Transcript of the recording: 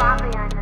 Fabian